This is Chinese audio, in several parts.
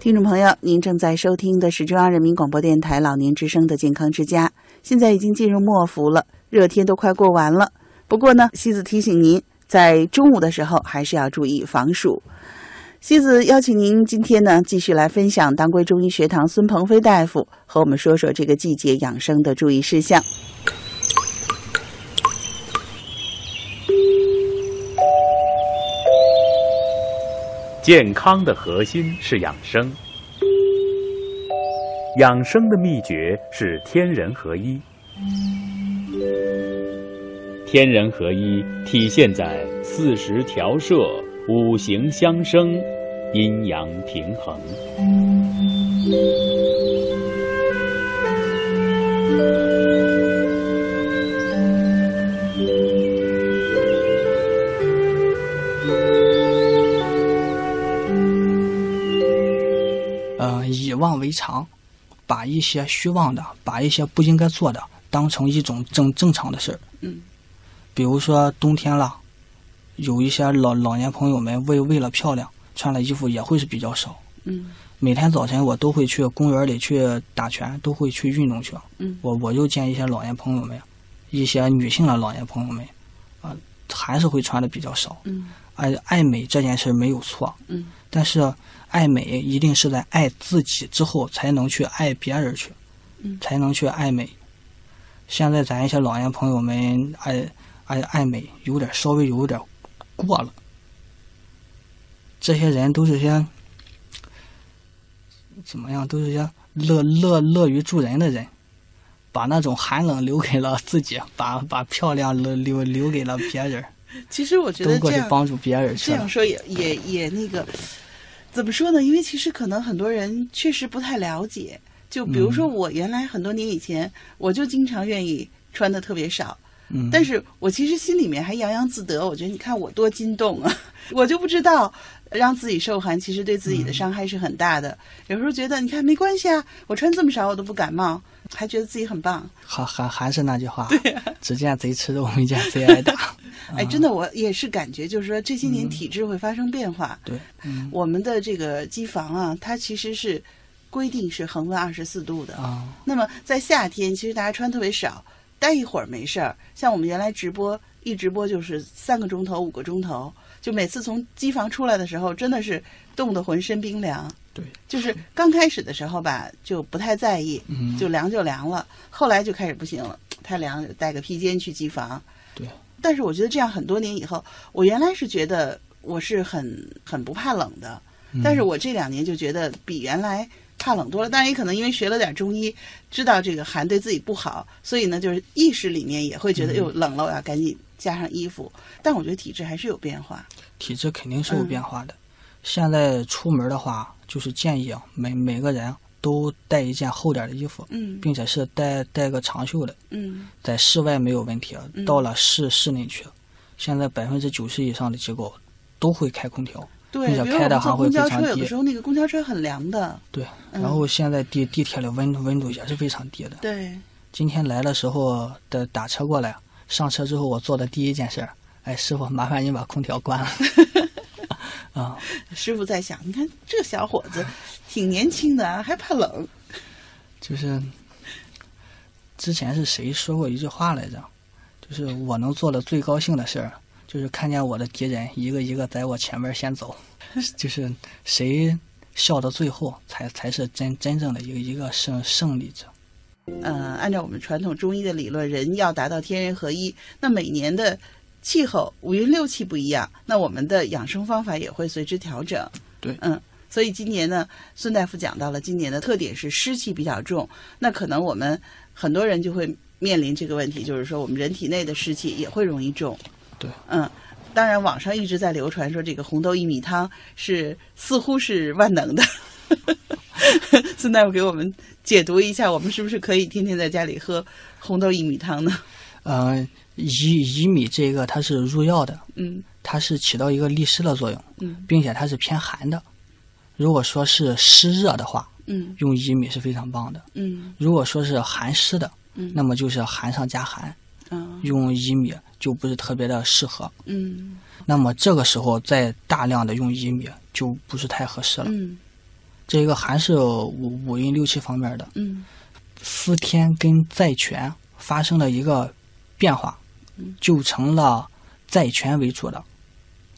听众朋友，您正在收听的是中央人民广播电台老年之声的健康之家。现在已经进入末伏了，热天都快过完了。不过呢，西子提醒您，在中午的时候还是要注意防暑。西子邀请您今天呢，继续来分享当归中医学堂孙鹏飞大夫和我们说说这个季节养生的注意事项。健康的核心是养生，养生的秘诀是天人合一。天人合一体现在四时调摄、五行相生、阴阳平衡。以妄为常，把一些虚妄的，把一些不应该做的，当成一种正正常的事儿。嗯，比如说冬天了，有一些老老年朋友们为为了漂亮，穿的衣服也会是比较少。嗯每天早晨我都会去公园里去打拳，都会去运动去。嗯我我就见一些老年朋友们，一些女性的老年朋友们，啊、还是会穿的比较少。嗯爱爱美这件事没有错，嗯但是爱美一定是在爱自己之后才能去爱别人去，嗯才能去爱美。现在咱一些老年朋友们爱爱爱美，有点稍微有点过了。这些人都是些怎么样？都是些乐乐乐于助人的人，把那种寒冷留给了自己，把把漂亮留留留给了别人，其实我觉得这样过去帮助别人这样。说也也也那个，怎么说呢？因为其实可能很多人确实不太了解。就比如说嗯我原来很多年以前，我就经常愿意穿的特别少，嗯，但是我其实心里面还洋洋自得，我觉得你看我多筋动啊，我就不知道让自己受寒，其实对自己的伤害是很大的。有时候觉得你看没关系啊，我穿这么少我都不感冒，还觉得自己很棒。还还还是那句话，只见贼吃肉，没见贼挨打。哎，真的，我也是感觉，就是说这些年体质会发生变化。对，嗯我们的这个机房啊，它其实是规定是恒温二十四度的。啊，那么在夏天，其实大家穿特别少，待一会儿没事儿。像我们原来直播，一直播就是三个钟头、五个钟头，就每次从机房出来的时候，真的是冻得浑身冰凉。对，就是刚开始的时候吧，就不太在意，嗯，就凉就凉了。后来就开始不行了，太凉带个披肩去机房。对，但是我觉得这样很多年以后，我原来是觉得我是很很不怕冷的，嗯但是我这两年就觉得比原来怕冷多了。当然也可能因为学了点中医，知道这个寒对自己不好，所以呢，就是意识里面也会觉得，嗯哟、冷了，我要赶紧加上衣服。但我觉得体质还是有变化。体质肯定是有嗯变化的。现在出门的话，就是建议啊，每每个人都带一件厚点的衣服，嗯并且是带带个长袖的。嗯在室外没有问题，嗯到了室室内去，现在百分之九十以上的机构都会开空调。对，并且开的还会非常低的时候那个公交车很凉的。对，嗯然后现在地地铁的温温度也是非常低的。对，今天来的时候的打车过来，上车之后我做的第一件事儿，哎，师傅，麻烦你把空调关了。啊，师傅在想，你看这小伙子挺年轻的啊，还怕冷。就是之前是谁说过一句话来着？就是我能做的最高兴的事儿，就是看见我的敌人一个一个在我前面先走，就是谁笑到最后才才是真真正的一个一个胜胜利者。呃，按照我们传统中医的理论，人要达到天人合一，那每年的气候五运六气不一样，那我们的养生方法也会随之调整。对嗯，所以今年呢，孙大夫讲到了，今年的特点是湿气比较重，那可能我们很多人就会面临这个问题，就是说我们人体内的湿气也会容易重。对，嗯。当然，网上一直在流传说这个红豆薏米汤是似乎是万能的。孙大夫给我们解读一下，我们是不是可以天天在家里喝红豆薏米汤呢？呃，薏薏米这个它是入药的，嗯。它是起到一个利湿的作用，嗯。并且它是偏寒的。如果说是湿热的话，嗯。用薏米是非常棒的；嗯。如果说是寒湿的，嗯，那么就是寒上加寒，嗯。用薏米就不是特别的适合。嗯。那么这个时候再大量的用薏米就不是太合适了。嗯。这个寒是五五阴六气方面的。嗯。司天跟在权发生了一个变化，就成了债权为主的。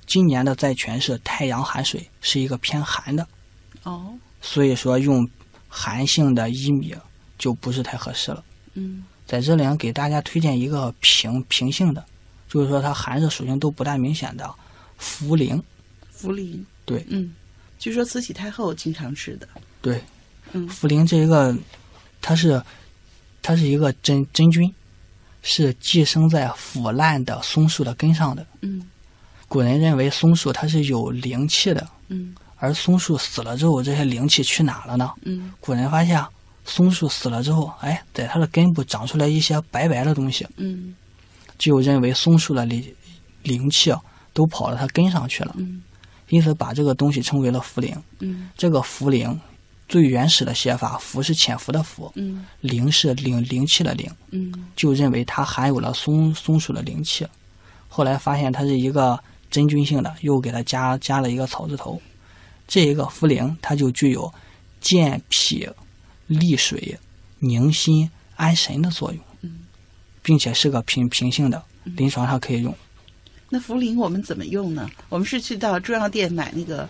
今年的债权是太阳寒水，是一个偏寒的，哦。所以说用寒性的薏米就不是太合适了。嗯。在这里，给大家推荐一个平平性的，就是说它寒热属性都不大明显的茯苓。茯苓。对。嗯，据说慈禧太后经常吃的。对，嗯。茯苓这一个，它是它是一个真真菌，是寄生在腐烂的松树的根上的。嗯古人认为松树它是有灵气的，嗯而松树死了之后，这些灵气去哪了呢？嗯古人发现松树死了之后，哎，在它的根部长出来一些白白的东西，嗯就认为松树的灵灵气啊都跑到它根上去了，嗯因此把这个东西称为了茯苓。嗯这个茯苓最原始的写法，茯是潜伏的茯，嗯灵是灵灵气的灵，嗯就认为它含有了松松鼠的灵气。后来发现它是一个真菌性的，又给它加加了一个草字头。这一个茯苓，它就具有健脾、利水、宁心、安神的作用，并且是个平平性的，临床上可以用。那茯苓我们怎么用呢？我们是去到中药店买那个，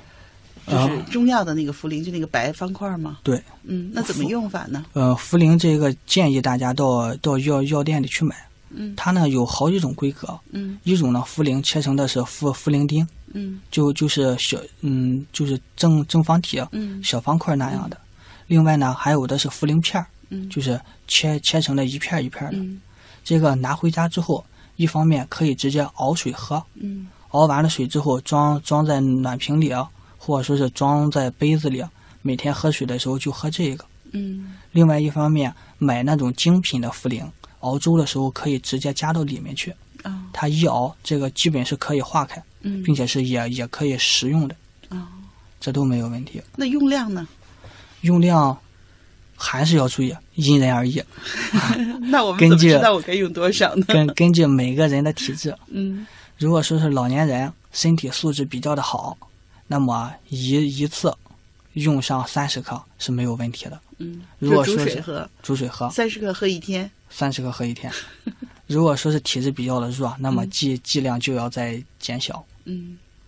就是啊中药的那个茯苓，就那个白方块吗？对，嗯，那怎么用法呢？呃，茯苓这个建议大家到到药药店里去买。嗯。它呢有好几种规格，嗯。一种呢茯苓切成的是茯茯苓丁，嗯。就就是小嗯就是正正方体嗯。小方块那样的。另外呢还有的是茯苓片儿，嗯。就是切切成的一片儿一片儿的。嗯。这个拿回家之后，一方面可以直接熬水喝，嗯。熬完了水之后装装在暖瓶里啊，或者说是装在杯子里啊，每天喝水的时候就喝这个。嗯另外一方面，买那种精品的茯苓，熬粥的时候可以直接加到里面去，啊它一熬，这个基本是可以化开，嗯，并且是也也可以食用的，啊，这都没有问题。那用量呢？用量还是要注意，因人而异，那我们怎么根据知道我该用多少呢？根根据每个人的体质。嗯如果说是老年人，身体素质比较的好，那么一一次用上三十克是没有问题的。嗯，如果说是水喝，煮水喝三十克喝一天。三十克喝一天。如果说是体质比较的弱，那么嗯剂剂量就要再减小。嗯